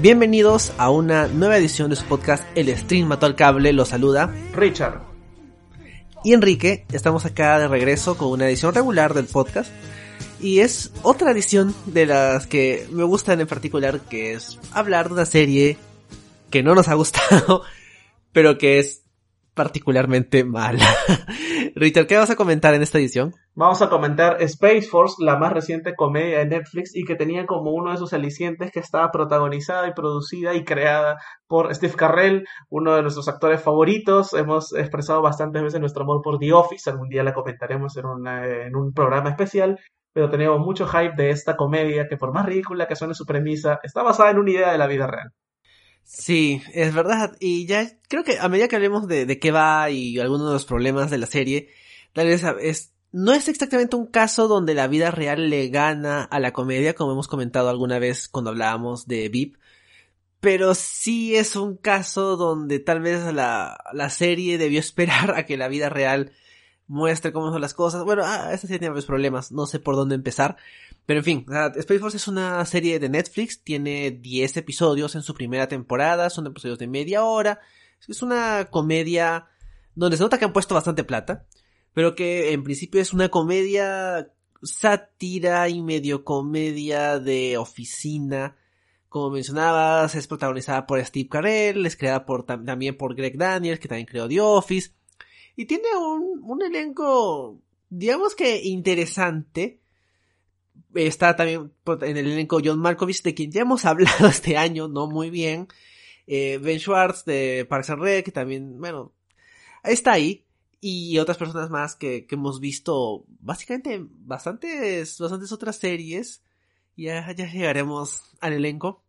Bienvenidos a una nueva edición de su podcast El Stream Mató al Cable, lo saluda Richard. y Enrique. Estamos acá de regreso con una edición regular del podcast. Y es otra edición de las que me gustan en particular, que es hablar de una serie que no nos ha gustado, pero que es particularmente mala. Richard, ¿qué vas a comentar en esta edición? Vamos a comentar Space Force, la más reciente comedia de Netflix y que tenía como uno de sus alicientes que estaba protagonizada y producida y creada por Steve Carrell, uno de nuestros actores favoritos. Hemos expresado bastantes veces nuestro amor por The Office, algún día la comentaremos en, en un programa especial pero teníamos mucho hype de esta comedia que por más ridícula que suene su premisa, está basada en una idea de la vida real. Sí, es verdad. Y ya creo que a medida que hablemos de, de qué va y algunos de los problemas de la serie, tal vez es, no es exactamente un caso donde la vida real le gana a la comedia, como hemos comentado alguna vez cuando hablábamos de VIP. Pero sí es un caso donde tal vez la, la serie debió esperar a que la vida real muestre cómo son las cosas. Bueno, ah, esta serie tiene varios problemas, no sé por dónde empezar. Pero en fin, Space Force es una serie de Netflix, tiene 10 episodios en su primera temporada, son episodios de media hora. Es una comedia donde se nota que han puesto bastante plata, pero que en principio es una comedia sátira y medio comedia de oficina. Como mencionabas, es protagonizada por Steve Carell, es creada por, también por Greg Daniels, que también creó The Office. Y tiene un, un elenco, digamos que interesante. Está también en el elenco John Malkovich, de quien ya hemos hablado este año, no muy bien. Eh, ben Schwartz de Parks and Rec, también, bueno, está ahí. Y otras personas más que, que hemos visto, básicamente, bastantes, bastantes otras series. Ya, ya llegaremos al elenco.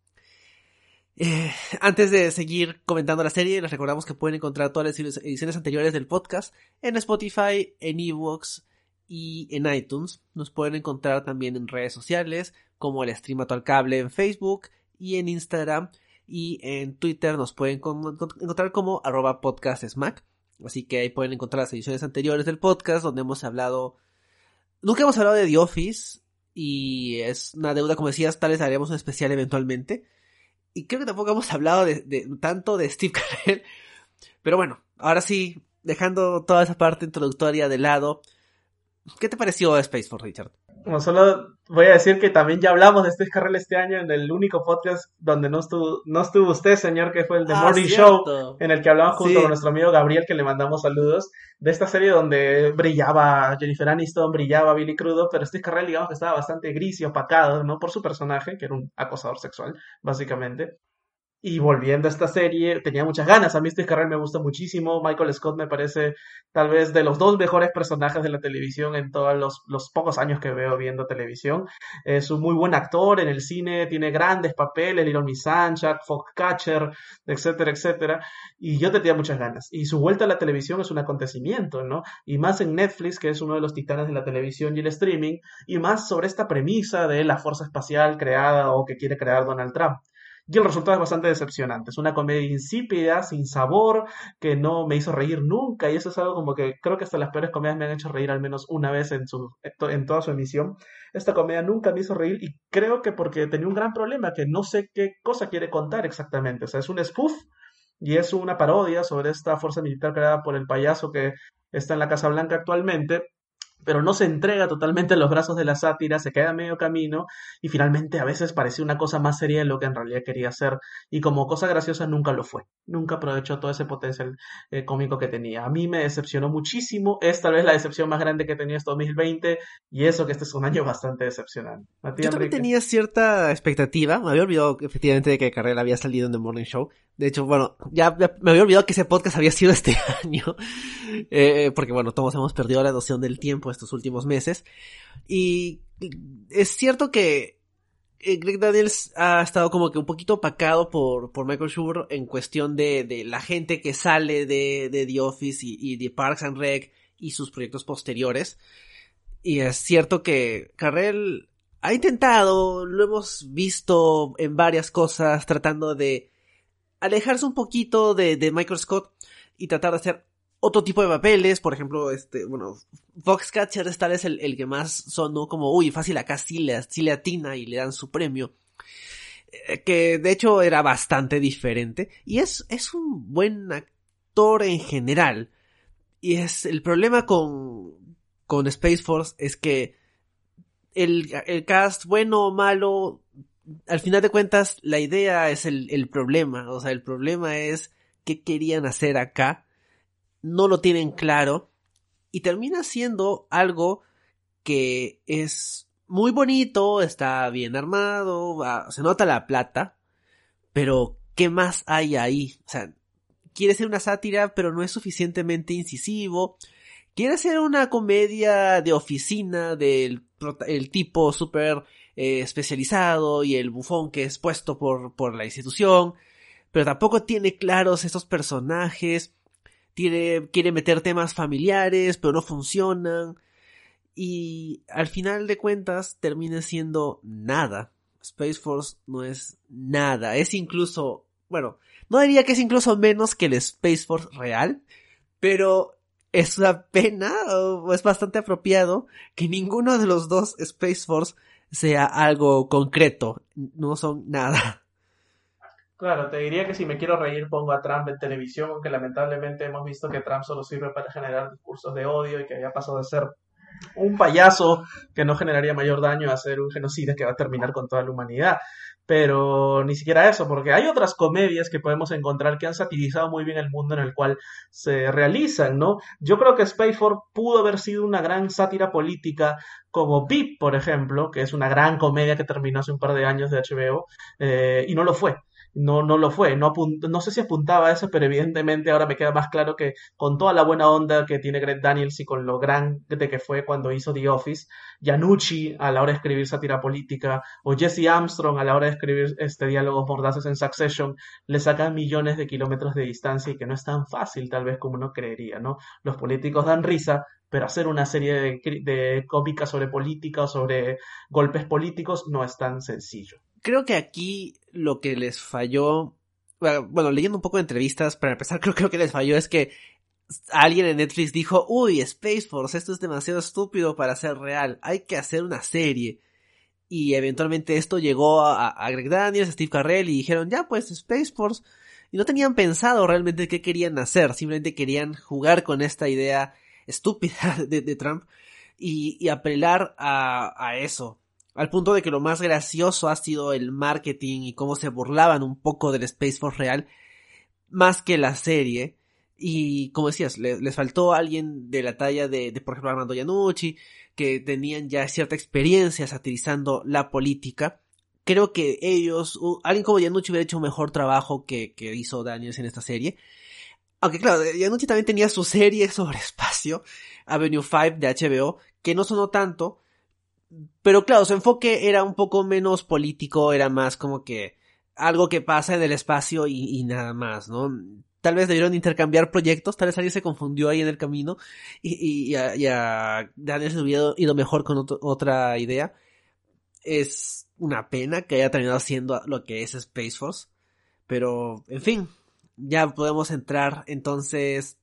Eh, antes de seguir comentando la serie, les recordamos que pueden encontrar todas las ediciones anteriores del podcast en Spotify, en Evox y en iTunes. Nos pueden encontrar también en redes sociales como el Stream al Cable en Facebook y en Instagram y en Twitter nos pueden encontrar como arroba podcastsmack. Así que ahí pueden encontrar las ediciones anteriores del podcast donde hemos hablado... Nunca hemos hablado de The Office y es una deuda, como decías, tal vez haremos un especial eventualmente y creo que tampoco hemos hablado tanto de Steve Carell. Pero bueno, ahora sí, dejando toda esa parte introductoria de lado, ¿qué te pareció Space Force, Richard? Bueno, solo voy a decir que también ya hablamos de Steve Carell este año en el único podcast donde no estuvo, no estuvo usted, señor, que fue el de ah, Morning Show, en el que hablamos junto con nuestro amigo Gabriel, que le mandamos saludos, de esta serie donde brillaba Jennifer Aniston, brillaba Billy Crudo, pero Steve Carell, digamos que estaba bastante gris y opacado, ¿no? Por su personaje, que era un acosador sexual, básicamente. Y volviendo a esta serie, tenía muchas ganas. A mí este Carrell me gusta muchísimo. Michael Scott me parece tal vez de los dos mejores personajes de la televisión en todos los, los pocos años que veo viendo televisión. Es un muy buen actor en el cine, tiene grandes papeles, Little Miss Sunshine, Foxcatcher, etcétera, etcétera. Y yo tenía muchas ganas. Y su vuelta a la televisión es un acontecimiento, ¿no? Y más en Netflix, que es uno de los titanes de la televisión y el streaming, y más sobre esta premisa de la fuerza espacial creada o que quiere crear Donald Trump. Y el resultado es bastante decepcionante. Es una comedia insípida, sin sabor, que no me hizo reír nunca. Y eso es algo como que creo que hasta las peores comedias me han hecho reír al menos una vez en, su, en toda su emisión. Esta comedia nunca me hizo reír y creo que porque tenía un gran problema, que no sé qué cosa quiere contar exactamente. O sea, es un spoof y es una parodia sobre esta fuerza militar creada por el payaso que está en la Casa Blanca actualmente pero no se entrega totalmente a los brazos de la sátira, se queda a medio camino y finalmente a veces parece una cosa más seria de lo que en realidad quería ser y como cosa graciosa nunca lo fue, nunca aprovechó todo ese potencial eh, cómico que tenía. A mí me decepcionó muchísimo, es tal vez la decepción más grande que he tenido este 2020 y eso que este es un año bastante decepcionante. Yo también tenía cierta expectativa, me había olvidado efectivamente de que Carrera había salido en The Morning Show, de hecho, bueno, ya me había olvidado que ese podcast había sido este año. Eh, porque bueno, todos hemos perdido la noción del tiempo estos últimos meses. Y es cierto que eh, Greg Daniels ha estado como que un poquito opacado por, por Michael Schur en cuestión de, de la gente que sale de, de The Office y, y, de Parks and Rec y sus proyectos posteriores. Y es cierto que Carrell ha intentado, lo hemos visto en varias cosas, tratando de alejarse un poquito de, de Michael Scott y tratar de hacer otro tipo de papeles, por ejemplo, este, bueno, Foxcatcher esta vez el, el que más sonó como, uy, fácil acá sí le, sí le atina y le dan su premio. Eh, que de hecho era bastante diferente. Y es, es un buen actor en general. Y es el problema con, con Space Force es que el, el cast, bueno o malo, al final de cuentas, la idea es el, el problema. O sea, el problema es qué querían hacer acá. No lo tienen claro. Y termina siendo algo que es muy bonito, está bien armado, se nota la plata, pero ¿qué más hay ahí? O sea, quiere ser una sátira, pero no es suficientemente incisivo. Quiere ser una comedia de oficina del el tipo súper eh, especializado y el bufón que es puesto por, por la institución, pero tampoco tiene claros estos personajes. Quiere meter temas familiares, pero no funcionan y al final de cuentas termina siendo nada. Space Force no es nada, es incluso, bueno, no diría que es incluso menos que el Space Force real, pero es una pena o es bastante apropiado que ninguno de los dos Space Force sea algo concreto, no son nada. Claro, te diría que si me quiero reír pongo a Trump en televisión, aunque lamentablemente hemos visto que Trump solo sirve para generar discursos de odio y que había pasado de ser un payaso que no generaría mayor daño a ser un genocida que va a terminar con toda la humanidad. Pero ni siquiera eso, porque hay otras comedias que podemos encontrar que han satirizado muy bien el mundo en el cual se realizan, ¿no? Yo creo que Spaceford pudo haber sido una gran sátira política como VIP, por ejemplo, que es una gran comedia que terminó hace un par de años de HBO, eh, y no lo fue no, no lo fue. No, no sé si apuntaba a eso, pero evidentemente ahora me queda más claro que con toda la buena onda que tiene Greg Daniels y con lo grande que fue cuando hizo The Office, Yanucci a la hora de escribir sátira política o Jesse Armstrong a la hora de escribir este diálogos mordaces en Succession, le sacan millones de kilómetros de distancia y que no es tan fácil tal vez como uno creería, ¿no? Los políticos dan risa, pero hacer una serie de, de cómicas sobre política o sobre golpes políticos no es tan sencillo creo que aquí lo que les falló, bueno, leyendo un poco de entrevistas, para empezar, creo, creo que les falló es que alguien en Netflix dijo, uy, Space Force, esto es demasiado estúpido para ser real, hay que hacer una serie. Y eventualmente esto llegó a, Greg Daniels, a Steve Carrell y dijeron, ya pues Space Force. Y no tenían pensado realmente qué querían hacer, simplemente querían jugar con esta idea estúpida de, Trump y, apelar a eso. Al punto de que lo más gracioso ha sido el marketing y cómo se burlaban un poco del Space Force real, más que la serie. Y como decías, les, faltó alguien de la talla de, por ejemplo, Armando Iannucci, que tenían ya cierta experiencia satirizando la política. Creo que ellos, alguien como Iannucci hubiera hecho un mejor trabajo que, que hizo Daniels en esta serie. Aunque claro, Iannucci también tenía su serie sobre espacio, Avenue 5 de HBO, que no sonó tanto, pero claro, su enfoque era un poco menos político, era más como que algo que pasa en el espacio y, nada más, ¿no? Tal vez debieron intercambiar proyectos, tal vez alguien se confundió ahí en el camino y, y, a, Daniel se hubiera ido mejor con otra idea. Es una pena que haya terminado haciendo lo que es Space Force, pero en fin, ya podemos entrar entonces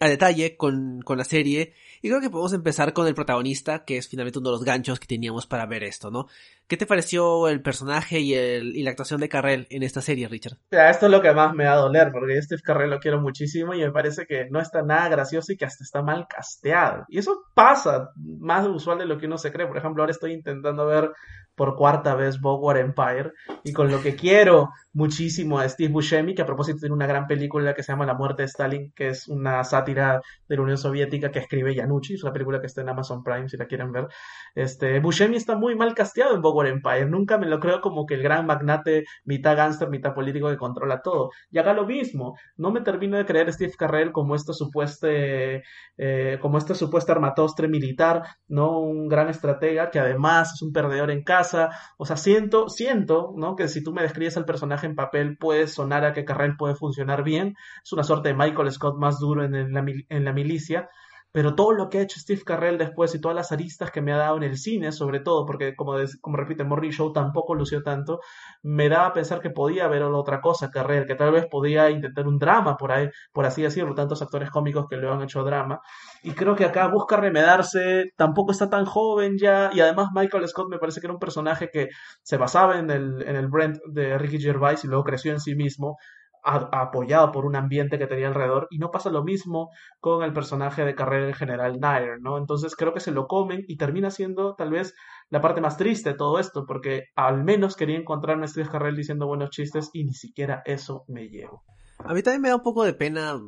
a detalle con, con la serie y creo que podemos empezar con el protagonista, que es finalmente uno de los ganchos que teníamos para ver esto, ¿no? ¿Qué te pareció el personaje y, el, y la actuación de Carrell en esta serie, Richard? esto es lo que más me va a doler, porque Steve Carrell lo quiero muchísimo y me parece que no está nada gracioso y que hasta está mal casteado. Y eso pasa, más usual de lo que uno se cree. Por ejemplo, ahora estoy intentando ver por cuarta vez War Empire y con lo que quiero muchísimo a Steve Buscemi, que a propósito tiene una gran película que se llama La muerte de Stalin, que es una sátira de la Unión Soviética que escribe Yanucci, es una película que está en Amazon Prime si la quieren ver. Este, Buscemi está muy mal casteado en Empire, nunca me lo creo como que el gran magnate, mitad gángster, mitad político que controla todo. Y acá lo mismo, no me termino de creer Steve Carrell como este supuesto, eh, como este supuesto armatostre militar, no un gran estratega que además es un perdedor en casa, o sea, siento, siento, ¿no? Que si tú me describes al personaje en papel puede sonar a que Carrell puede funcionar bien. Es una suerte de Michael Scott más duro en, en la milicia. Pero todo lo que ha hecho Steve Carrell después y todas las aristas que me ha dado en el cine, sobre todo, porque como, como repite, Morning Show tampoco lució tanto, me daba a pensar que podía haber otra cosa Carrell, que tal vez podía intentar un drama por ahí, por así decirlo, tantos actores cómicos que le han hecho drama, y creo que acá busca remedarse, tampoco está tan joven ya, y además Michael Scott me parece que era un personaje que se basaba en el, en el Brent de Ricky Gervais y luego creció en sí mismo, apoyado por un ambiente que tenía alrededor y no pasa lo mismo con el personaje de carrera en general Nair, ¿no? Entonces creo que se lo comen y termina siendo tal vez la parte más triste de todo esto, porque al menos quería encontrarme a Steve Carrell diciendo buenos chistes y ni siquiera eso me llevo. A mí también me da un poco de pena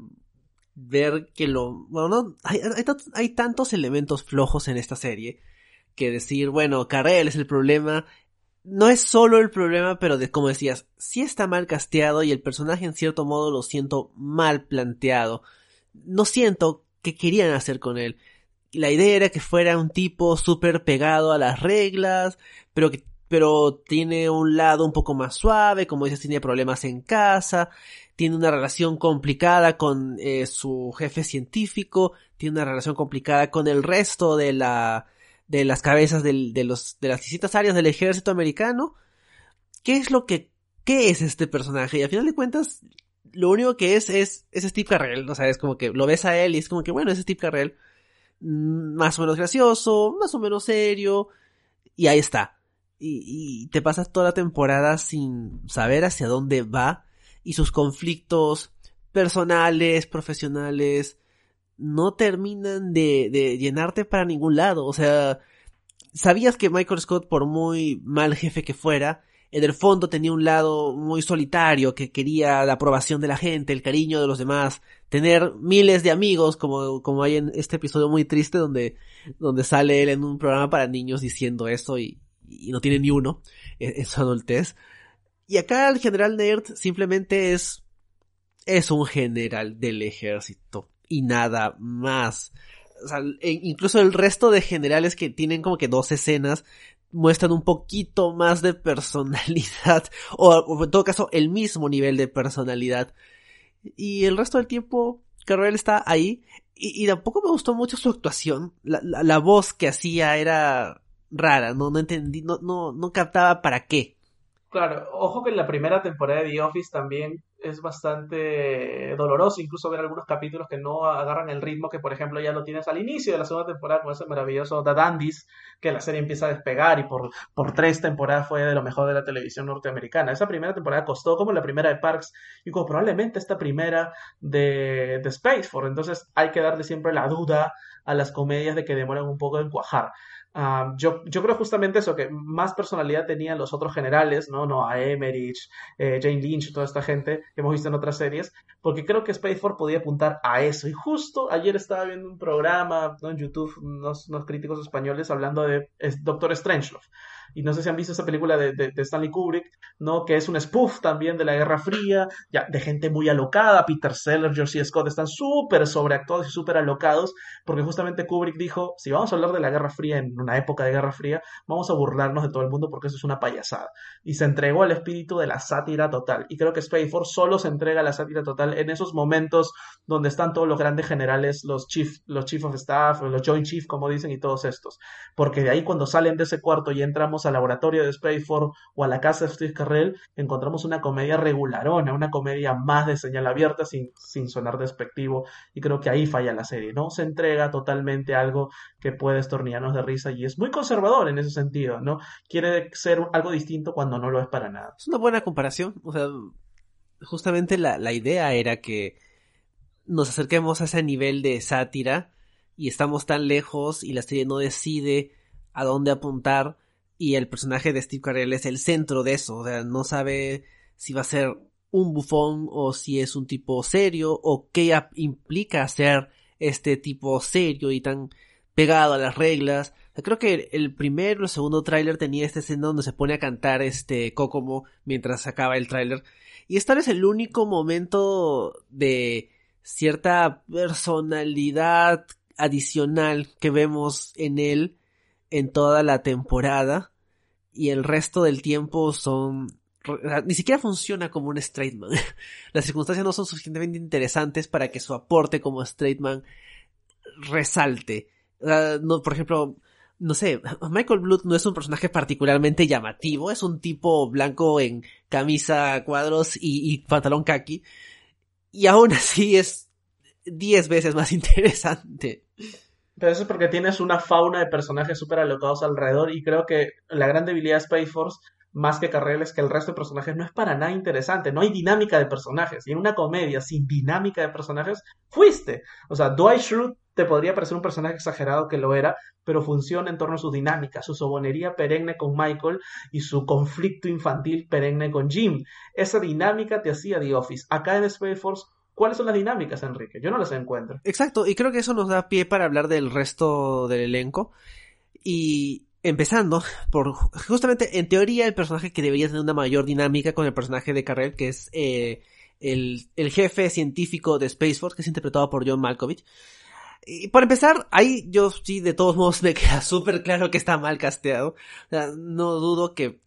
ver que lo... Bueno, hay, hay tantos elementos flojos en esta serie que decir, bueno, Carrell es el problema no es solo el problema, pero de como decías, sí está mal casteado y el personaje en cierto modo lo siento mal planteado. No siento que querían hacer con él. La idea era que fuera un tipo súper pegado a las reglas, pero que pero tiene un lado un poco más suave, como dices, tiene problemas en casa, tiene una relación complicada con eh, su jefe científico, tiene una relación complicada con el resto de la de las cabezas de, los, de las distintas áreas del ejército americano. ¿Qué es lo que, qué es este personaje? Y al final de cuentas, lo único que es, es, es Steve Carrell. O sea, es como que lo ves a él y es como que, bueno, es Steve Carrell. Mm, más o menos gracioso, más o menos serio. Y ahí está. Y te pasas toda la temporada sin saber hacia dónde va. Y sus conflictos personales, profesionales, no terminan de, de llenarte para ningún lado. O sea, sabías que Michael Scott, por muy mal jefe que fuera, en el fondo tenía un lado muy solitario, que quería la aprobación de la gente, el cariño de los demás, tener miles de amigos, como, como hay en este episodio muy triste donde, donde sale él en un programa para niños diciendo esto y, y no tiene ni uno en, su adultez. Y acá el general Nerd simplemente es, es un general del ejército y nada más. O sea, e incluso el resto de generales que tienen como que dos escenas muestran un poquito más de personalidad o, en todo caso el mismo nivel de personalidad. Y el resto del tiempo Carrell está ahí y, tampoco me gustó mucho su actuación. La, la, voz que hacía era rara no no entendí no no no captaba para qué. Claro ojo que en la primera temporada de The Office también es bastante doloroso incluso ver algunos capítulos que no agarran el ritmo que por ejemplo ya lo tienes al inicio de la segunda temporada con ese maravilloso The Dandies que la serie empieza a despegar y por, por tres temporadas fue de lo mejor de la televisión norteamericana. Esa primera temporada costó como la primera de Parks y como probablemente esta primera de, de Space Force. Entonces hay que darle siempre la duda a las comedias de que demoran un poco en cuajar. Ah, yo, yo creo justamente eso, que más personalidad tenían los otros generales, ¿no? no a Emerich, eh, Jane Lynch, toda esta gente que hemos visto en otras series, porque creo que Space Force podía apuntar a eso. Y justo ayer estaba viendo un programa ¿no? en YouTube, unos, unos críticos españoles hablando de Doctor Strangelove y no sé si han visto esa película de, de, Stanley Kubrick, ¿no? Que es un spoof también de la Guerra Fría, de gente muy alocada, Peter Sellers, George Scott están súper sobreactuados y súper alocados, porque justamente Kubrick dijo, si vamos a hablar de la Guerra Fría en una época de Guerra Fría, vamos a burlarnos de todo el mundo porque eso es una payasada. Y se entregó al espíritu de la sátira total. Y creo que Space solo se entrega a la sátira total en esos momentos donde están todos los grandes generales, los chief, los chief of staff, los joint chief, como dicen, y todos estos. Porque de ahí cuando salen de ese cuarto y entramos al laboratorio de Spaceforce o a la casa de Steve Carrell, encontramos una comedia regularona, una comedia más de señal abierta sin, sin sonar despectivo. Y creo que ahí falla la serie, ¿no? Se entrega totalmente algo que puede estornillarnos de risa y es muy conservador en ese sentido, ¿no? Quiere ser algo distinto cuando no lo es para nada. Es una buena comparación, o sea, justamente la, la idea era que nos acerquemos a ese nivel de sátira y estamos tan lejos y la serie no decide a dónde apuntar y el personaje de Steve Carell es el centro de eso, o sea, no sabe si va a ser un bufón o si es un tipo serio o qué implica ser este tipo serio y tan pegado a las reglas. creo que el primero o el segundo tráiler tenía esta escena donde se pone a cantar este Kokomo mientras acaba el tráiler. Y esta es el único momento de cierta personalidad adicional que vemos en él en toda la temporada y el resto del tiempo son ni siquiera funciona como un straight man. Las circunstancias no son suficientemente interesantes para que su aporte como straight man resalte. por ejemplo, no sé, Michael Blood no es un personaje particularmente llamativo, es un tipo blanco en camisa cuadros y, y pantalón khaki. Y aún así es diez veces más interesante. Pero eso es porque tienes una fauna de personajes súper alocados alrededor y creo que la gran debilidad de Space Force más que Carrel es que el resto de personajes no es para nada interesante, no hay dinámica de personajes. Y en una comedia sin dinámica de personajes, fuiste. O sea, Dwight Schrute te podría parecer un personaje exagerado que lo era, pero funciona en torno a su dinámica, su sobonería perenne con Michael y su conflicto infantil perenne con Jim. Esa dinámica te hacía The Office. Acá en Space Force ¿Cuáles son las dinámicas, Enrique? Yo no las encuentro. Exacto, y creo que eso nos da pie para hablar del resto del elenco. Y empezando por justamente en teoría el personaje que debería tener una mayor dinámica con el personaje de Carrell, que es eh, el, el, jefe científico de Space Force, que es interpretado por John Malkovich. Y por empezar, ahí yo sí de todos modos me queda súper claro que está mal casteado. no dudo que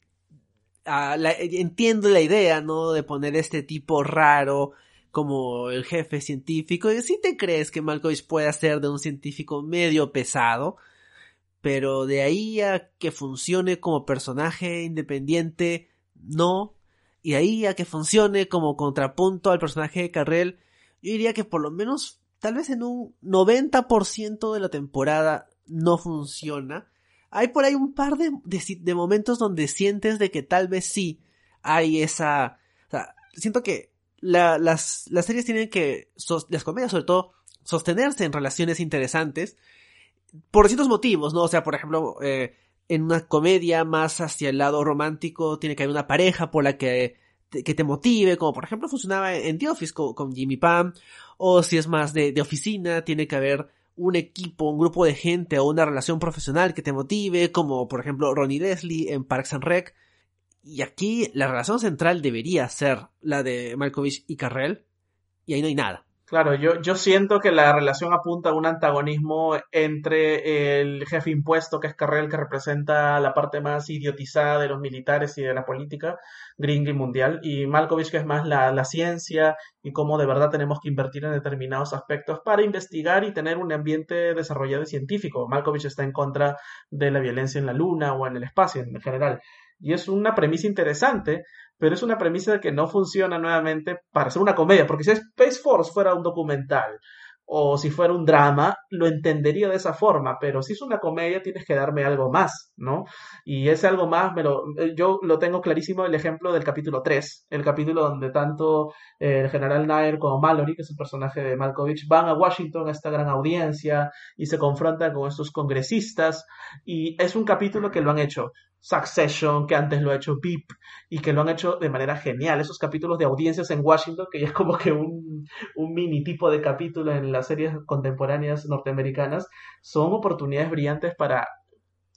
ah, entiendo la idea, ¿no? De poner este tipo raro como el jefe científico. Y si te crees que Malkovich puede ser de un científico medio pesado, pero de ahí a que funcione como personaje independiente, no. Y ahí a que funcione como contrapunto al personaje de Carrell, yo diría que por lo menos, tal vez en un 90% de la temporada no funciona. Hay por ahí un par de, de, momentos donde sientes de que tal vez sí hay esa... O sea, siento que las, las series tienen que, las comedias sobre todo, sostenerse en relaciones interesantes por distintos motivos, ¿no? O sea, por ejemplo, eh, en una comedia más hacia el lado romántico tiene que haber una pareja por la que te, que te motive, como por ejemplo funcionaba en The Office con, Jimmy Pam, o si es más de, de oficina, tiene que haber un equipo, un grupo de gente o una relación profesional que te motive, como por ejemplo Ronnie Leslie en Parks and Rec. Y aquí la relación central debería ser la de Malkovich y Carrell, y ahí no hay nada. Claro, yo, yo siento que la relación apunta a un antagonismo entre el jefe impuesto, que es Carrell, que representa la parte más idiotizada de los militares y de la política gringa y mundial, y Malkovich, que es más la, la ciencia y cómo de verdad tenemos que invertir en determinados aspectos para investigar y tener un ambiente desarrollado y científico. Malkovich está en contra de la violencia en la luna o en el espacio en general. Y es una premisa interesante, pero es una premisa que no funciona nuevamente para ser una comedia, porque si Space Force fuera un documental o si fuera un drama, lo entendería de esa forma, pero si es una comedia tienes que darme algo más, ¿no? Y ese algo más, me lo, eh, yo lo tengo clarísimo el ejemplo del capítulo 3, el capítulo donde tanto eh, el general Nair como Mallory, que es el personaje de Malkovich, van a Washington a esta gran audiencia y se confrontan con estos congresistas y es un capítulo que lo han hecho Succession, que antes lo ha hecho VIP y que lo han hecho de manera genial. Esos capítulos de audiencias en Washington, que ya es como que un, un mini tipo de capítulo en las series contemporáneas norteamericanas, son oportunidades brillantes para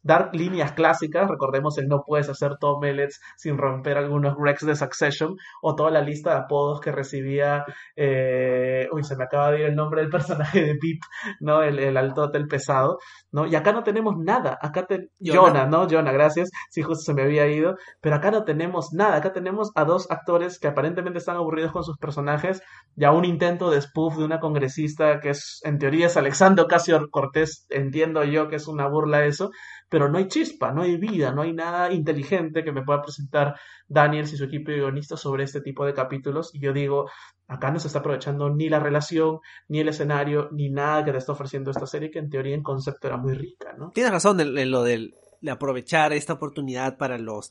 dar líneas clásicas, recordemos el no puedes hacer Tom Mellets sin romper algunos Rex de Succession, o toda la lista de apodos que recibía, eh, uy, se me acaba de ir el nombre del personaje de Pip, ¿no? El, el alto del pesado, ¿no? Y acá no tenemos nada, acá te... Jonah. ¿no? Jonah, gracias, sí, justo se me había ido, pero acá no tenemos nada, acá tenemos a dos actores que aparentemente están aburridos con sus personajes, y a un intento de spoof de una congresista que es, en teoría es Alexandro Ocasio Cortés, entiendo yo que es una burla eso, pero no hay chispa, no hay vida, no hay nada inteligente que me pueda presentar Daniels y su equipo de guionistas sobre este tipo de capítulos. Y yo digo, acá no se está aprovechando ni la relación, ni el escenario, ni nada que te está ofreciendo esta serie, que en teoría en concepto era muy rica, ¿no? Tienes razón en, lo de aprovechar esta oportunidad para los,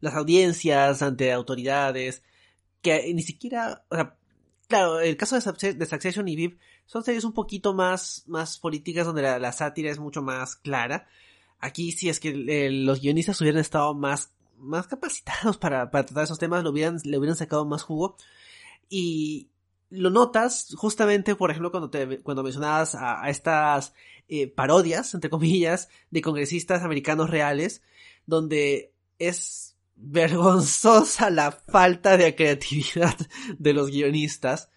las audiencias ante autoridades, que ni siquiera, claro, el caso de, Succession y VIP son series un poquito más, más políticas donde la, sátira es mucho más clara. Aquí sí es que los guionistas hubieran estado más, más capacitados para, para tratar esos temas, lo hubieran, le hubieran sacado más jugo. Y lo notas justamente, por ejemplo, cuando, te, cuando mencionabas a, estas eh, parodias, entre comillas, de congresistas americanos reales, donde es vergonzosa la falta de creatividad de los guionistas.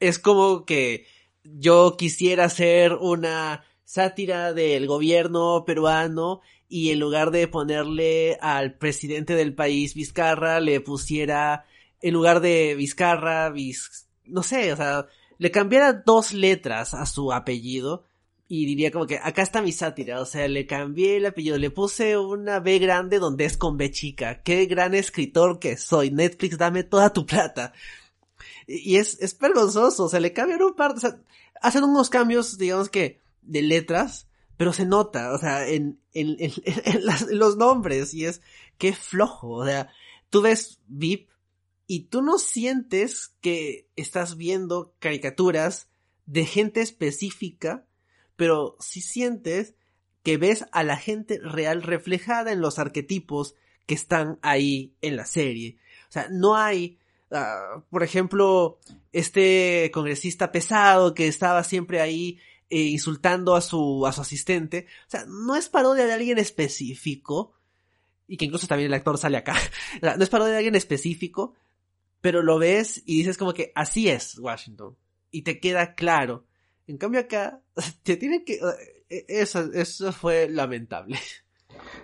Es como que yo quisiera hacer una sátira del gobierno peruano y en lugar de ponerle al presidente del país Vizcarra, le pusiera, en lugar de Vizcarra, no sé, o sea, le cambiara dos letras a su apellido y diría como que acá está mi sátira, o sea, le cambié el apellido, le puse una B grande donde es con B chica. Qué gran escritor que soy. Netflix, dame toda tu plata. Y es, es vergonzoso, o sea, le cambian un par, o sea, hacen unos cambios, digamos que, de letras, pero se nota, o sea, en, en, en, los nombres, y es, qué flojo, o sea, tú ves VIP y tú no sientes que estás viendo caricaturas de gente específica, pero sí sientes que ves a la gente real reflejada en los arquetipos que están ahí en la serie. O sea, no hay Ah, por ejemplo, este congresista pesado que estaba siempre ahí eh, insultando a su, a su asistente. O sea, no es parodia de alguien específico, y que incluso también el actor sale acá. no es parodia de alguien específico, pero lo ves y dices como que así es Washington. Y te queda claro. En cambio acá, te tiene que... Eh, eso, eso fue lamentable.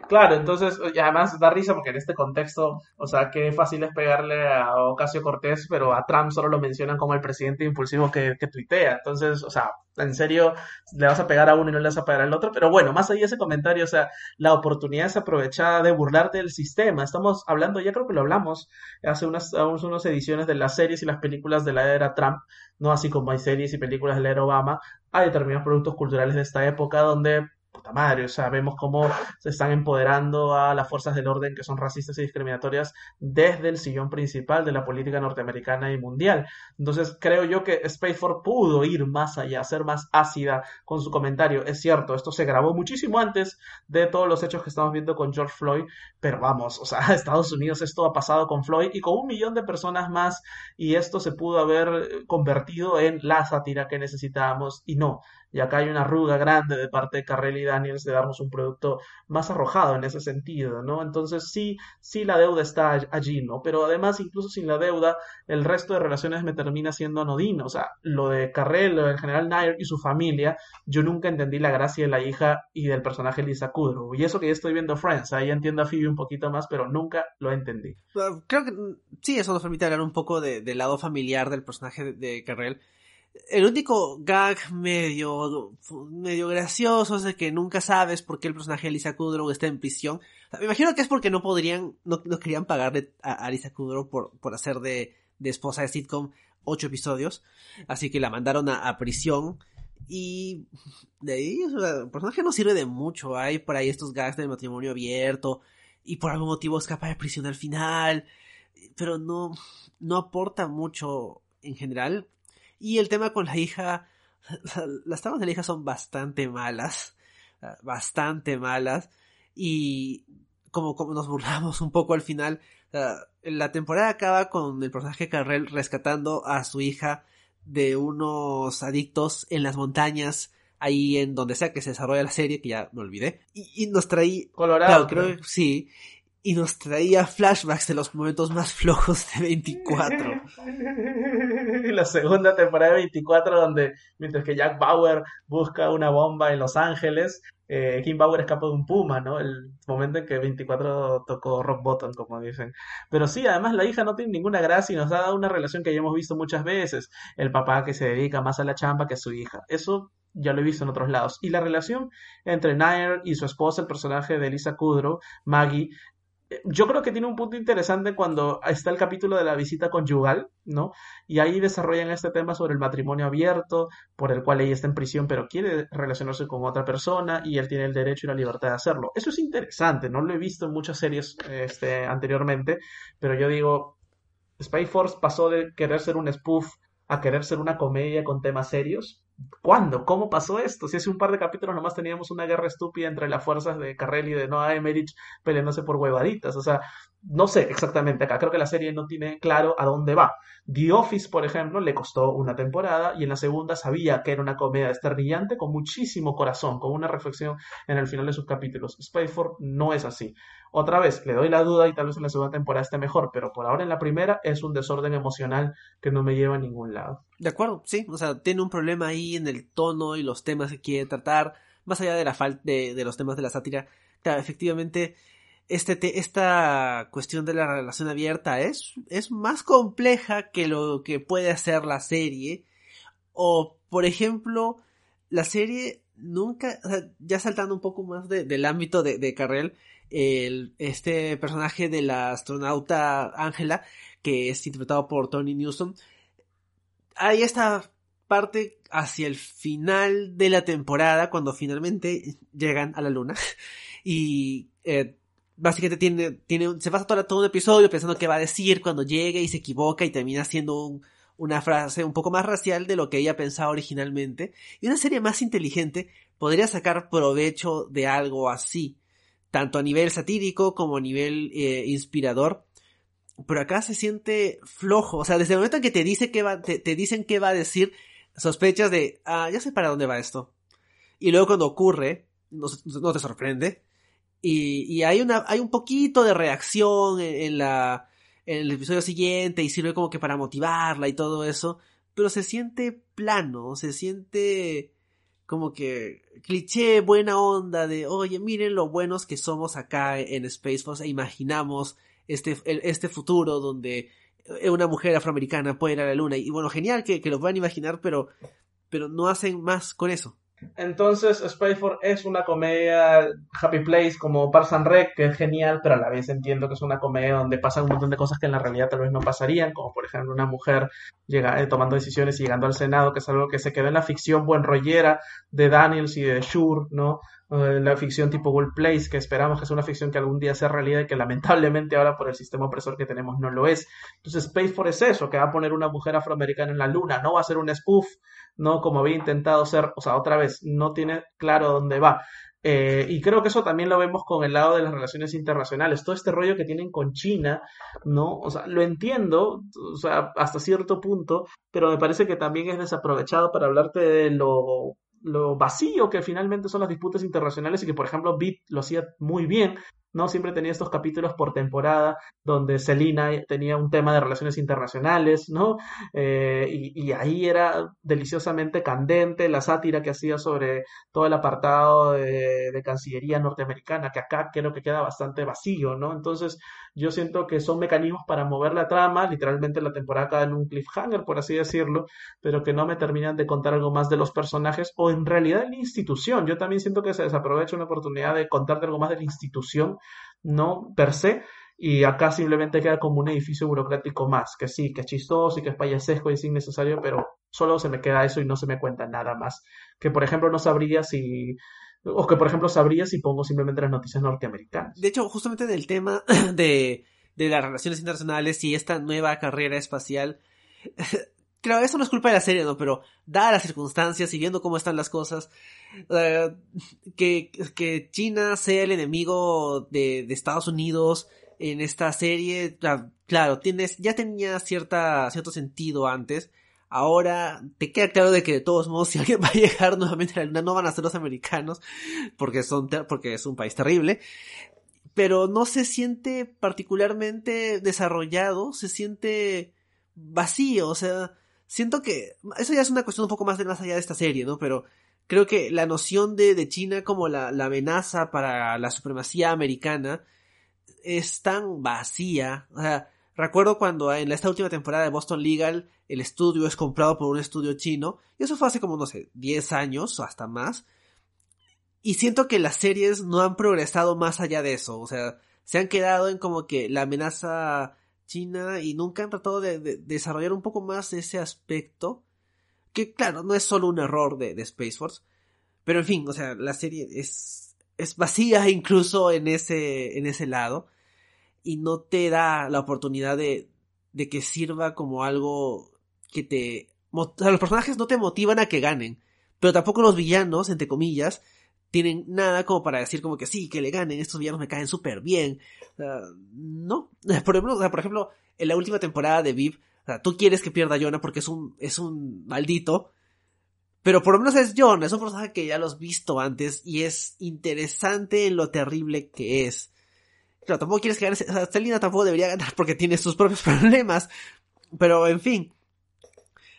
Claro, entonces, además da risa porque en este contexto, o sea, qué fácil es pegarle a Ocasio Cortés, pero a Trump solo lo mencionan como el presidente impulsivo que, que tuitea. Entonces, o sea, en serio, le vas a pegar a uno y no le vas a pegar al otro. Pero bueno, más allá de ese comentario, o sea, la oportunidad es aprovechada de burlarte del sistema. Estamos hablando, ya creo que lo hablamos hace unas, unas ediciones de las series y las películas de la era Trump, no así como hay series y películas de la era Obama, hay determinados productos culturales de esta época donde puta madre, o sea, vemos cómo se están empoderando a las fuerzas del orden que son racistas y discriminatorias desde el sillón principal de la política norteamericana y mundial. Entonces, creo yo que Space Force pudo ir más allá, ser más ácida con su comentario. Es cierto, esto se grabó muchísimo antes de todos los hechos que estamos viendo con George Floyd, pero vamos, o sea, Estados Unidos esto ha pasado con Floyd y con un millón de personas más y esto se pudo haber convertido en la sátira que necesitábamos y no y acá hay una arruga grande de parte de Carrell y Daniels de darnos un producto más arrojado en ese sentido, ¿no? Entonces sí, sí la deuda está allí, ¿no? Pero además, incluso sin la deuda, el resto de relaciones me termina siendo anodino, o sea, lo de Carrell, lo del general Nair y su familia, yo nunca entendí la gracia de la hija y del personaje Lisa Kudrow, y eso que ya estoy viendo Friends, ahí entiendo a Phoebe un poquito más, pero nunca lo entendí. Creo que sí, eso nos permite hablar un poco del lado familiar del personaje de, de Carrell el único gag medio, medio gracioso es de que nunca sabes por qué el personaje de Lisa Kudrow está en prisión. me imagino que es porque no podrían, no, querían pagarle a, Lisa Kudrow por, por hacer de, de, esposa de sitcom ocho episodios. Así que la mandaron a, prisión. Y de ahí, el personaje no sirve de mucho. Hay por ahí estos gags del matrimonio abierto. Y por algún motivo escapa de prisión al final. Pero no, no aporta mucho en general y el tema con la hija, las tramas de la hija son bastante malas, bastante malas. Y como, como nos burlamos un poco al final, la temporada acaba con el personaje Carrell rescatando a su hija de unos adictos en las montañas, ahí en donde sea que se desarrolla la serie, que ya me olvidé. Y, nos traí... Colorado. creo, sí y nos traía flashbacks de los momentos más flojos de 24. la segunda temporada de 24 donde mientras que Jack Bauer busca una bomba en Los Ángeles, eh, Kim Bauer escapa de un puma, ¿no? El momento en que 24 tocó rock bottom, como dicen. Pero sí, además la hija no tiene ninguna gracia y nos da una relación que ya hemos visto muchas veces. El papá que se dedica más a la chamba que a su hija. Eso ya lo he visto en otros lados. Y la relación entre Nair y su esposa, el personaje de Lisa Kudrow, Maggie, yo creo que tiene un punto interesante cuando está el capítulo de la visita conyugal, ¿no? Y ahí desarrollan este tema sobre el matrimonio abierto, por el cual ella está en prisión, pero quiere relacionarse con otra persona y él tiene el derecho y la libertad de hacerlo. Eso es interesante, no lo he visto en muchas series este, anteriormente, pero yo digo, Spy Force pasó de querer ser un spoof a querer ser una comedia con temas serios. ¿Cuándo? ¿Cómo pasó esto? Si hace un par de capítulos nomás teníamos una guerra estúpida entre las fuerzas de Carrell y de Noah Emmerich peleándose por huevaditas. O sea, no sé exactamente acá. Creo que la serie no tiene claro a dónde va. The Office, por ejemplo, le costó una temporada y en la segunda sabía que era una comedia esternillante con muchísimo corazón, con una reflexión en el final de sus capítulos. Spyford no es así. Otra vez, le doy la duda y tal vez en la segunda temporada esté mejor, pero por ahora en la primera es un desorden emocional que no me lleva a ningún lado. De acuerdo, sí, o sea, tiene un problema ahí en el tono y los temas que quiere tratar, más allá de la falta de, los temas de la sátira. Efectivamente, este esta cuestión de la relación abierta es, es más compleja que lo que puede hacer la serie. O, por ejemplo, la serie nunca, ya saltando un poco más del ámbito de, de el, este personaje de la astronauta Ángela, que es interpretado por Tony Newsom, hay esta parte hacia el final de la temporada, cuando finalmente llegan a la luna, y eh, básicamente tiene, tiene, se pasa todo, todo un episodio pensando qué va a decir cuando llegue y se equivoca y termina siendo una frase un poco más racial de lo que ella pensaba originalmente. Y una serie más inteligente podría sacar provecho de algo así, tanto a nivel satírico como a nivel eh, inspirador. Pero acá se siente flojo, o sea, desde el momento en que te dice que va, te, dicen qué va a decir, sospechas de, ah, ya sé para dónde va esto. Y luego cuando ocurre, no te sorprende, y, hay, una, hay un poquito de reacción en, la, en el episodio siguiente y sirve como que para motivarla y todo eso, pero se siente plano, se siente como que cliché, buena onda de, oye, miren lo buenos que somos acá en Space Force e imaginamos este, este futuro donde una mujer afroamericana puede ir a la luna. Y bueno, genial que, que lo puedan imaginar, pero, pero no hacen más con eso. Entonces, Spaceforce es una comedia Happy Place como Parks Rec, que es genial, pero a la vez entiendo que es una comedia donde pasan un montón de cosas que en la realidad tal vez no pasarían, como por ejemplo una mujer llega, eh, tomando decisiones y llegando al Senado, que es algo que se quedó en la ficción buen rollera de Daniels y de Shure, ¿no? La ficción tipo World Place, que esperamos que sea una ficción que algún día sea realidad y que lamentablemente ahora por el sistema opresor que tenemos no lo es. Entonces Space Force es eso, que va a poner una mujer afroamericana en la luna, no va a ser un spoof, no como había intentado ser, o sea, otra vez, no tiene claro dónde va. Eh, y creo que eso también lo vemos con el lado de las relaciones internacionales. Todo este rollo que tienen con China, ¿no? O sea, lo entiendo, o sea, hasta cierto punto, pero me parece que también es desaprovechado para hablarte de lo lo vacío que finalmente son las disputas internacionales y que, por ejemplo, Beat lo hacía muy bien, ¿no? Siempre tenía estos capítulos por temporada donde Selina tenía un tema de relaciones internacionales, ¿no? Eh, y, ahí era deliciosamente candente la sátira que hacía sobre todo el apartado de, de, Cancillería norteamericana, que acá creo que queda bastante vacío, ¿no? Entonces, yo siento que son mecanismos para mover la trama, literalmente la temporada queda en un cliffhanger, por así decirlo, pero que no me terminan de contar algo más de los personajes o en realidad de la institución. Yo también siento que se desaprovecha una oportunidad de contarte algo más de la institución, no per se, y acá simplemente queda como un edificio burocrático más, que sí, que es chistoso y que es payasesco y es innecesario, pero solo se me queda eso y no se me cuenta nada más. Que por ejemplo no sabría si o que, por ejemplo, sabría si pongo simplemente las noticias norteamericanas. De hecho, justamente del tema de, de las relaciones internacionales y esta nueva carrera espacial, claro, eso no es culpa de la serie, ¿no? Pero dadas las circunstancias y viendo cómo están las cosas, que, que China sea el enemigo de, de Estados Unidos en esta serie, claro, tienes, ya tenía cierta, cierto sentido antes, Ahora te queda claro de que de todos modos si alguien va a llegar nuevamente a la luna no van a ser los americanos porque son porque es un país terrible, pero no se siente particularmente desarrollado, se siente vacío, o sea, siento que eso ya es una cuestión un poco más de más allá de esta serie, ¿no? Pero creo que la noción de, de China como la, la amenaza para la supremacía americana es tan vacía, o sea, Recuerdo cuando en esta última temporada de Boston Legal el estudio es comprado por un estudio chino, y eso fue hace como, no sé, 10 años o hasta más. Y siento que las series no han progresado más allá de eso, o sea, se han quedado en como que la amenaza china y nunca han tratado de, desarrollar un poco más ese aspecto, que claro, no es solo un error de, de Space Force, pero en fin, o sea, la serie es, es vacía incluso en ese, en ese lado y no te da la oportunidad de, de que sirva como algo que te... O sea, los personajes no te motivan a que ganen, pero tampoco los villanos, entre comillas, tienen nada como para decir como que sí, que le ganen, estos villanos me caen súper bien. no, por ejemplo, por ejemplo, en la última temporada de Viv, tú quieres que pierda Jonah porque es un, es un maldito, pero por lo menos es Jonah, es un personaje que ya lo has visto antes y es interesante en lo terrible que es. Claro, tampoco quieres que gane. O sea, tampoco debería ganar porque tiene sus propios problemas. Pero en fin.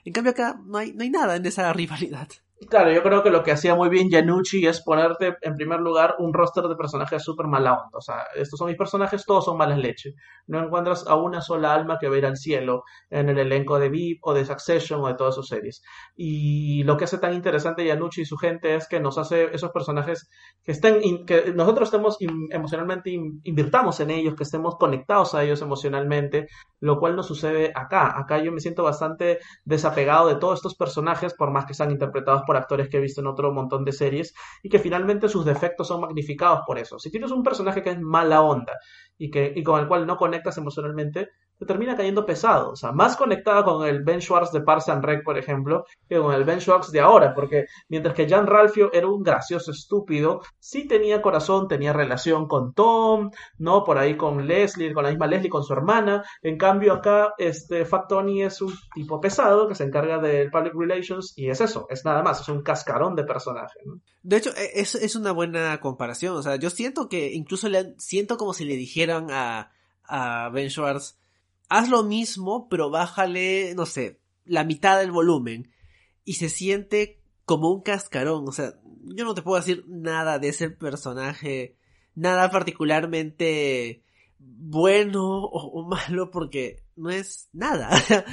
En cambio acá no hay, no hay nada en esa rivalidad. Claro, yo creo que lo que hacía muy bien Yanucci es ponerte en primer lugar un roster de personajes súper mala onda. O sea, estos son mis personajes, todos son malas leche. No encuentras a una sola alma que ver al cielo en el elenco de VIP o de Succession o de todas sus series. Y lo que hace tan interesante Yanucci y su gente es que nos hace esos personajes que estén, que nosotros estemos emocionalmente, invirtamos en ellos, que estemos conectados a ellos emocionalmente, lo cual no sucede acá. Acá yo me siento bastante desapegado de todos estos personajes, por más que sean interpretados por actores que he visto en otro montón de series y que finalmente sus defectos son magnificados por eso. Si tienes un personaje que es mala onda y, que, y con el cual no conectas emocionalmente, te termina cayendo pesado. O sea, más conectada con el Ben Schwartz de Parks and Rec, por ejemplo, que con el Ben Schwartz de ahora, porque mientras que Jan Ralphio era un gracioso estúpido, sí tenía corazón, tenía relación con Tom, ¿no? Por ahí con Leslie, con la misma Leslie, con su hermana. En cambio, acá, este, Fat Tony es un tipo pesado que se encarga del public relations y es eso, es nada más, es un cascarón de personaje, ¿no? De hecho, e, es, es una buena comparación. O sea, yo siento que incluso le, siento como si le dijeran a, a Ben Schwartz, haz lo mismo, pero bájale, no sé, la mitad del volumen. Y se siente como un cascarón. O sea, yo no te puedo decir nada de ese personaje, nada particularmente bueno o, malo, porque no es nada.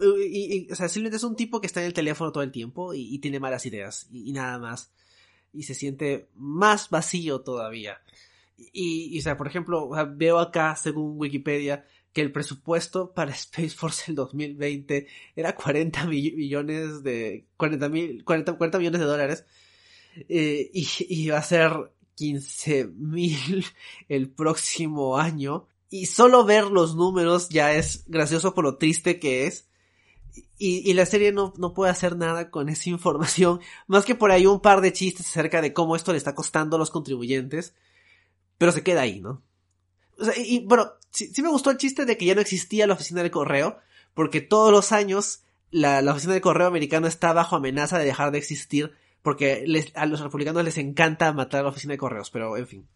y, o sea, simplemente es un tipo que está en el teléfono todo el tiempo y, tiene malas ideas y, nada más. Y se siente más vacío todavía. Y, o sea, por ejemplo, veo acá, según Wikipedia, que el presupuesto para Space Force el 2020 era 40 millones de 40, mil, 40, 40 millones de dólares eh, y, y, va a ser 15 mil el próximo año. Y solo ver los números ya es gracioso por lo triste que es. Y, y la serie no, no puede hacer nada con esa información. Más que por ahí un par de chistes acerca de cómo esto le está costando a los contribuyentes pero se queda ahí, ¿no? Y, bueno, sí, me gustó el chiste de que ya no existía la oficina de correo, porque todos los años la, la oficina de correo americano está bajo amenaza de dejar de existir, porque les, a los republicanos les encanta matar a la oficina de correos, pero en fin.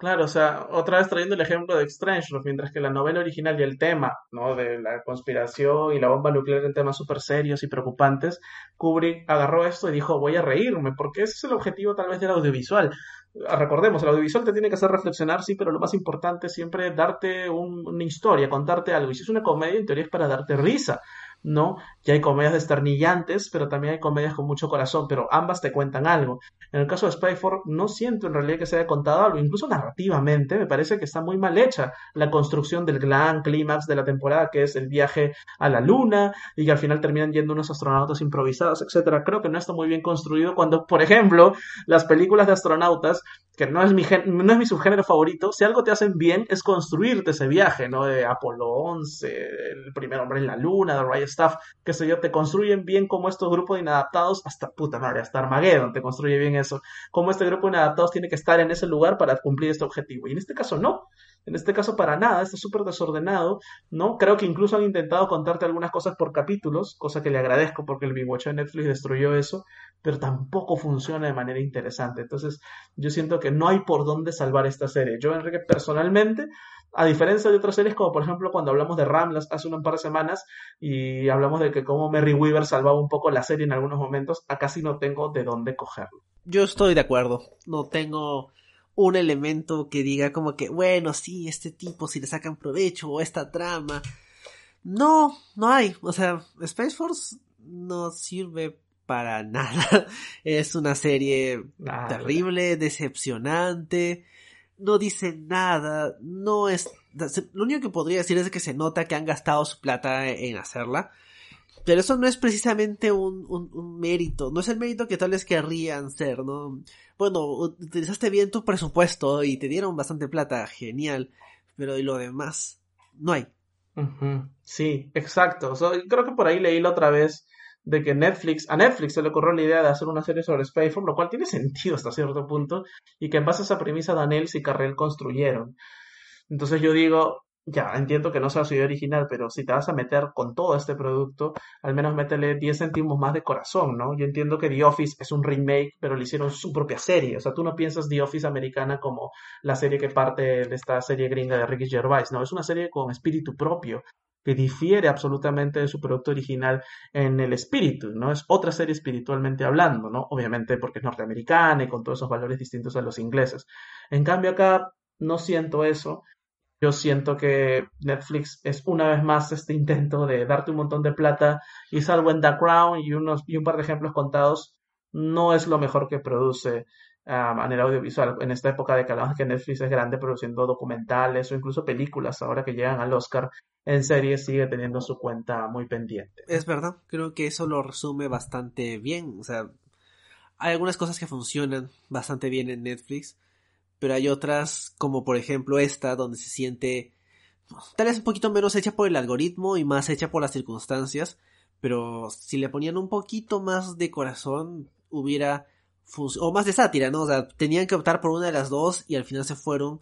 Claro, o sea, otra vez trayendo el ejemplo de Strange, mientras que la novela original y el tema, ¿no? De la conspiración y la bomba nuclear en temas súper serios y preocupantes, Kubrick agarró esto y dijo, voy a reírme, porque ese es el objetivo tal vez del audiovisual. Recordemos, el audiovisual te tiene que hacer reflexionar, sí, pero lo más importante es siempre darte una historia, contarte algo. Y si es una comedia, en teoría es para darte risa. ¿No? Ya hay comedias desternillantes, pero también hay comedias con mucho corazón, pero ambas te cuentan algo. En el caso de Spyford, no siento en realidad que se haya contado algo, incluso narrativamente, me parece que está muy mal hecha la construcción del gran clímax de la temporada, que es el viaje a la luna, y que al final terminan yendo unos astronautas improvisados, etcétera. Creo que no está muy bien construido cuando, por ejemplo, las películas de astronautas que no es mi no es mi subgénero favorito, si algo te hacen bien es construirte ese viaje, ¿no? De Apolo 11, el primer hombre en la luna, de Right Stuff, que sé yo, te construyen bien como estos grupos de inadaptados, hasta puta madre, hasta Armageddon te construye bien eso, como este grupo de inadaptados tiene que estar en ese lugar para cumplir este objetivo. Y en este caso no, en este caso para nada, está súper desordenado, ¿no? Creo que incluso han intentado contarte algunas cosas por capítulos, cosa que le agradezco porque el Watch de Netflix destruyó eso, pero tampoco funciona de manera interesante. Entonces, yo siento que no hay por dónde salvar esta serie. Yo, Enrique, personalmente, a diferencia de otras series, como por ejemplo cuando hablamos de Ramlas hace un par de semanas y hablamos de que como Merry Weaver salvaba un poco la serie en algunos momentos, acá sí no tengo de dónde cogerlo. Yo estoy de acuerdo. No tengo un elemento que diga como que, bueno, sí, este tipo, si le sacan provecho o esta trama. No, no hay. O sea, Space Force no sirve para nada. Es una serie terrible, decepcionante, no dice nada, no es... Lo único que podría decir es que se nota que han gastado su plata en hacerla. Pero eso no es precisamente un, un, mérito, no es el mérito que tal vez querrían ser, ¿no? Bueno, utilizaste bien tu presupuesto y te dieron bastante plata, genial, pero y lo demás, no hay. Sí, exacto. creo que por ahí leí la otra vez de que Netflix, a Netflix se le ocurrió la idea de hacer una serie sobre Spaceform, lo cual tiene sentido hasta cierto punto, y que en base a esa premisa Daniels y Carrell construyeron. Entonces yo digo, ya, entiendo que no sea su idea original, pero si te vas a meter con todo este producto, al menos métele 10 céntimos más de corazón, ¿no? Yo entiendo que The Office es un remake, pero le hicieron su propia serie. O sea, tú no piensas The Office americana como la serie que parte de esta serie gringa de Ricky Gervais, ¿no? Es una serie con espíritu propio que difiere absolutamente de su producto original en el espíritu, ¿no? Es otra serie espiritualmente hablando, ¿no? Obviamente porque es norteamericana y con todos esos valores distintos a los ingleses. En cambio acá no siento eso. Yo siento que Netflix es una vez más este intento de darte un montón de plata y salvo en The Crown y, unos, y un par de ejemplos contados, no es lo mejor que produce a manera audiovisual. En esta época de que que Netflix es grande produciendo documentales o incluso películas, ahora que llegan al Oscar, en serie sigue teniendo su cuenta muy pendiente. Es verdad, creo que eso lo resume bastante bien. O sea, hay algunas cosas que funcionan bastante bien en Netflix, pero hay otras, como por ejemplo esta, donde se siente tal vez un poquito menos hecha por el algoritmo y más hecha por las circunstancias, pero si le ponían un poquito más de corazón, hubiera o más de sátira, ¿no? O sea, tenían que optar por una de las dos y al final se fueron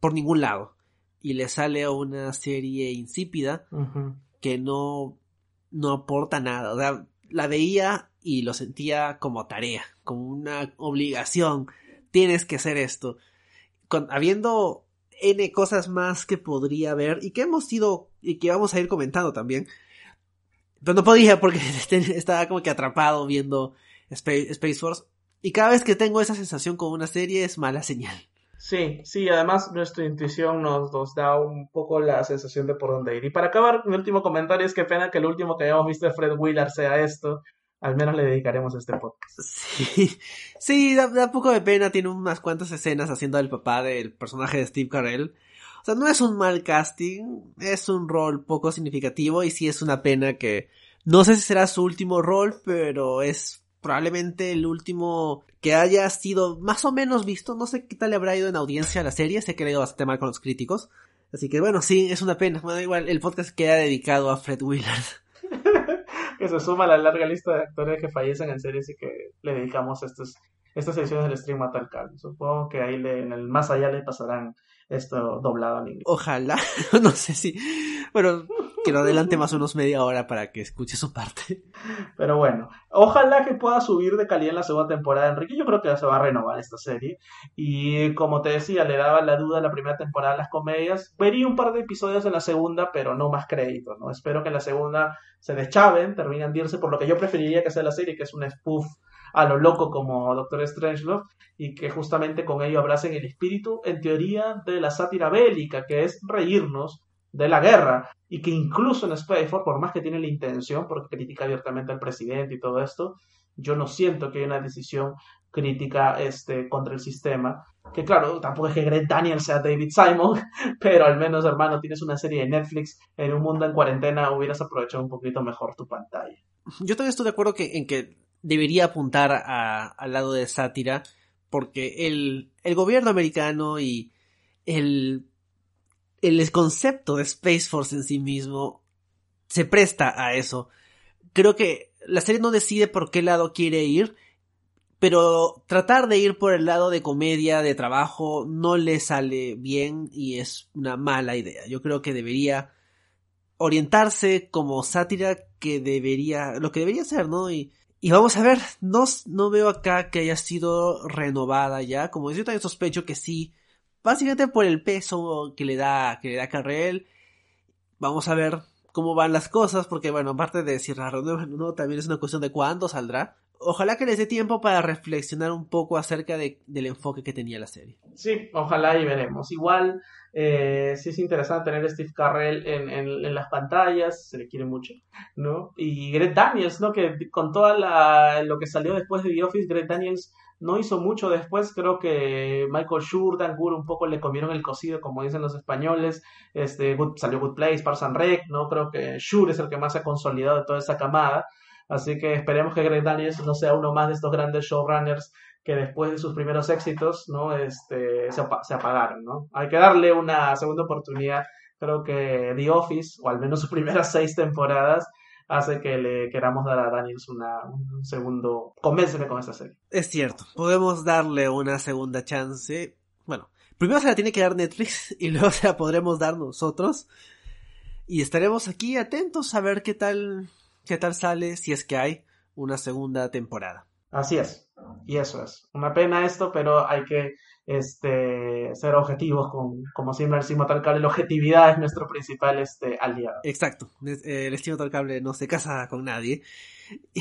por ningún lado. Y le sale una serie insípida que no, no aporta nada. O sea, la veía y lo sentía como tarea, como una obligación. Tienes que hacer esto. habiendo N cosas más que podría haber y que hemos ido y que vamos a ir comentando también. Pero no podía porque estaba como que atrapado viendo Space Force y cada vez que tengo esa sensación con una serie es mala señal. Sí, sí, además nuestra intuición nos, nos, da un poco la sensación de por dónde ir. Y para acabar, mi último comentario es que pena que el último que hayamos visto de Fred Willard sea esto. Al menos le dedicaremos este podcast. Sí, sí, da, da poco de pena. Tiene unas cuantas escenas haciendo al papá del personaje de Steve Carell. O sea, no es un mal casting, es un rol poco significativo y sí es una pena que no sé si será su último rol, pero es probablemente el último que haya sido más o menos visto. No sé qué tal le habrá ido en audiencia a la serie, sé que le ha ido bastante mal con los críticos. Así que bueno, sí, es una pena. Bueno, igual el podcast queda dedicado a Fred Willard. que se suma a la larga lista de actores que fallecen en series y que le dedicamos estos, estas ediciones del stream a tal Supongo que ahí en el más allá le pasarán esto doblado en inglés. Ojalá, no sé si, pero que lo adelante más o menos media hora para que escuche su parte. Pero bueno, ojalá que pueda subir de calidad en la segunda temporada, Enrique. Yo creo que se va a renovar esta serie. Y como te decía, le daba la duda en la primera temporada las comedias. Vería un par de episodios en la segunda, pero no más crédito, ¿no? Espero que en la segunda se deschaven, terminen de irse por lo que yo preferiría que sea la serie, que es un spoof a lo loco como Doctor Strangelove y que justamente con ello abracen el espíritu, en teoría, de la sátira bélica, que es reírnos de la guerra y que incluso en Spaceforce, por más que tiene la intención, porque critica abiertamente al presidente y todo esto, yo no siento que haya una decisión crítica este, contra el sistema. Que claro, tampoco es que Greg Daniel sea David Simon, pero al menos, hermano, tienes una serie de Netflix en un mundo en cuarentena, hubieras aprovechado un poquito mejor tu pantalla. Yo también estoy de acuerdo que, en que debería apuntar al lado de sátira, porque el, el gobierno americano y el, el concepto de Space Force en sí mismo se presta a eso. Creo que la serie no decide por qué lado quiere ir, pero tratar de ir por el lado de comedia, de trabajo, no le sale bien y es una mala idea. Yo creo que debería orientarse como sátira que debería, lo que debería ser, ¿no? Y y vamos a ver, no, no veo acá que haya sido renovada ya. Como yo también sospecho que sí. Básicamente por el peso que le da, que le da Carrel. Vamos a ver cómo van las cosas, porque bueno, aparte de si la no, también es una cuestión de cuándo saldrá. Ojalá que les dé tiempo para reflexionar un poco acerca de, del enfoque que tenía la serie. Sí, ojalá y veremos. Igual, eh, sí es interesante tener a Steve Carrell en, en, las pantallas, se le quiere mucho, ¿no? Y Greg Daniels, ¿no? Que con toda la, lo que salió después de The Office, Greg Daniels no hizo mucho después, creo que Michael Schur, Dan Gur un poco le comieron el cocido, como dicen los españoles, este, salió Good Place, Parson Rec, ¿no? Creo que Schur es el que más se ha consolidado de toda esa camada, así que esperemos que Greg Daniels no sea uno más de estos grandes showrunners que después de sus primeros éxitos, ¿no? Este, se, se apagaron, ¿no? Hay que darle una segunda oportunidad, creo que The Office, o al menos sus primeras seis temporadas, hace que le queramos dar a Daniels una, un segundo. Convénceme con esta serie. Es cierto, podemos darle una segunda chance. Bueno, primero se la tiene que dar Netflix y luego se la podremos dar nosotros. Y estaremos aquí atentos a ver qué tal, qué tal sale, si es que hay una segunda temporada. Así es. Y eso es. Una pena esto, pero hay que este, ser objetivos, con, como siempre decimos tal cable, la objetividad es nuestro principal este, aliado. Exacto, el estimo tal cable no se casa con nadie.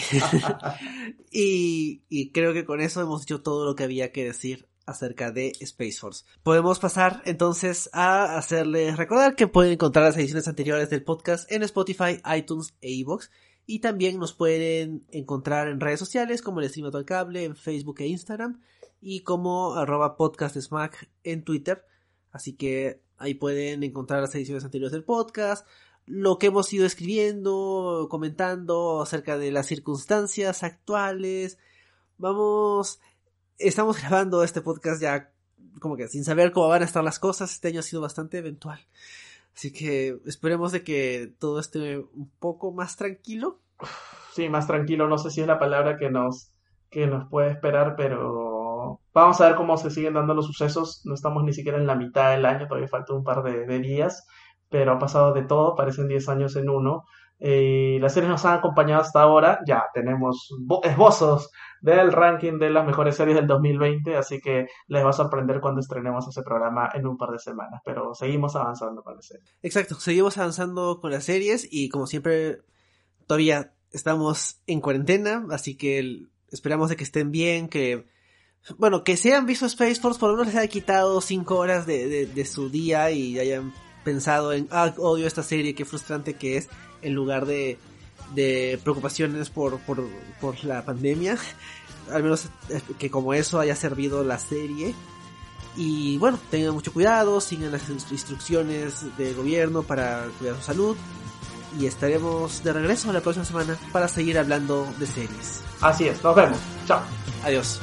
y, y creo que con eso hemos dicho todo lo que había que decir acerca de Space Force. Podemos pasar entonces a hacerles recordar que pueden encontrar las ediciones anteriores del podcast en Spotify, iTunes e iVoox. Y también nos pueden encontrar en redes sociales como el al Cable, en Facebook e Instagram y como arroba podcastsmack en Twitter. Así que ahí pueden encontrar las ediciones anteriores del podcast, lo que hemos ido escribiendo, comentando acerca de las circunstancias actuales. Vamos, estamos grabando este podcast ya como que sin saber cómo van a estar las cosas. Este año ha sido bastante eventual. Así que esperemos de que todo esté un poco más tranquilo. Sí, más tranquilo. No sé si es la palabra que nos, que nos puede esperar, pero Vamos a ver cómo se siguen dando los sucesos. No estamos ni siquiera en la mitad del año, todavía falta un par de, días, pero ha pasado de todo, parecen 10 años en uno. Eh, las series nos han acompañado hasta ahora. Ya tenemos esbozos del ranking de las mejores series del 2020, así que les va a sorprender cuando estrenemos ese programa en un par de semanas. Pero seguimos avanzando con la serie. Exacto, seguimos avanzando con las series y como siempre, todavía estamos en cuarentena, así que esperamos de que estén bien, que bueno, que se hayan visto Space Force, por lo menos les haya quitado 5 horas de, de, su día y hayan pensado en, ah, odio esta serie, qué frustrante que es, en lugar de, de preocupaciones por, por, por la pandemia. Al menos eh, que como eso haya servido la serie. Y bueno, tengan mucho cuidado, sigan las instrucciones del gobierno para cuidar su salud. Y estaremos de regreso la próxima semana para seguir hablando de series. Así es, nos vemos. Chao. Adiós.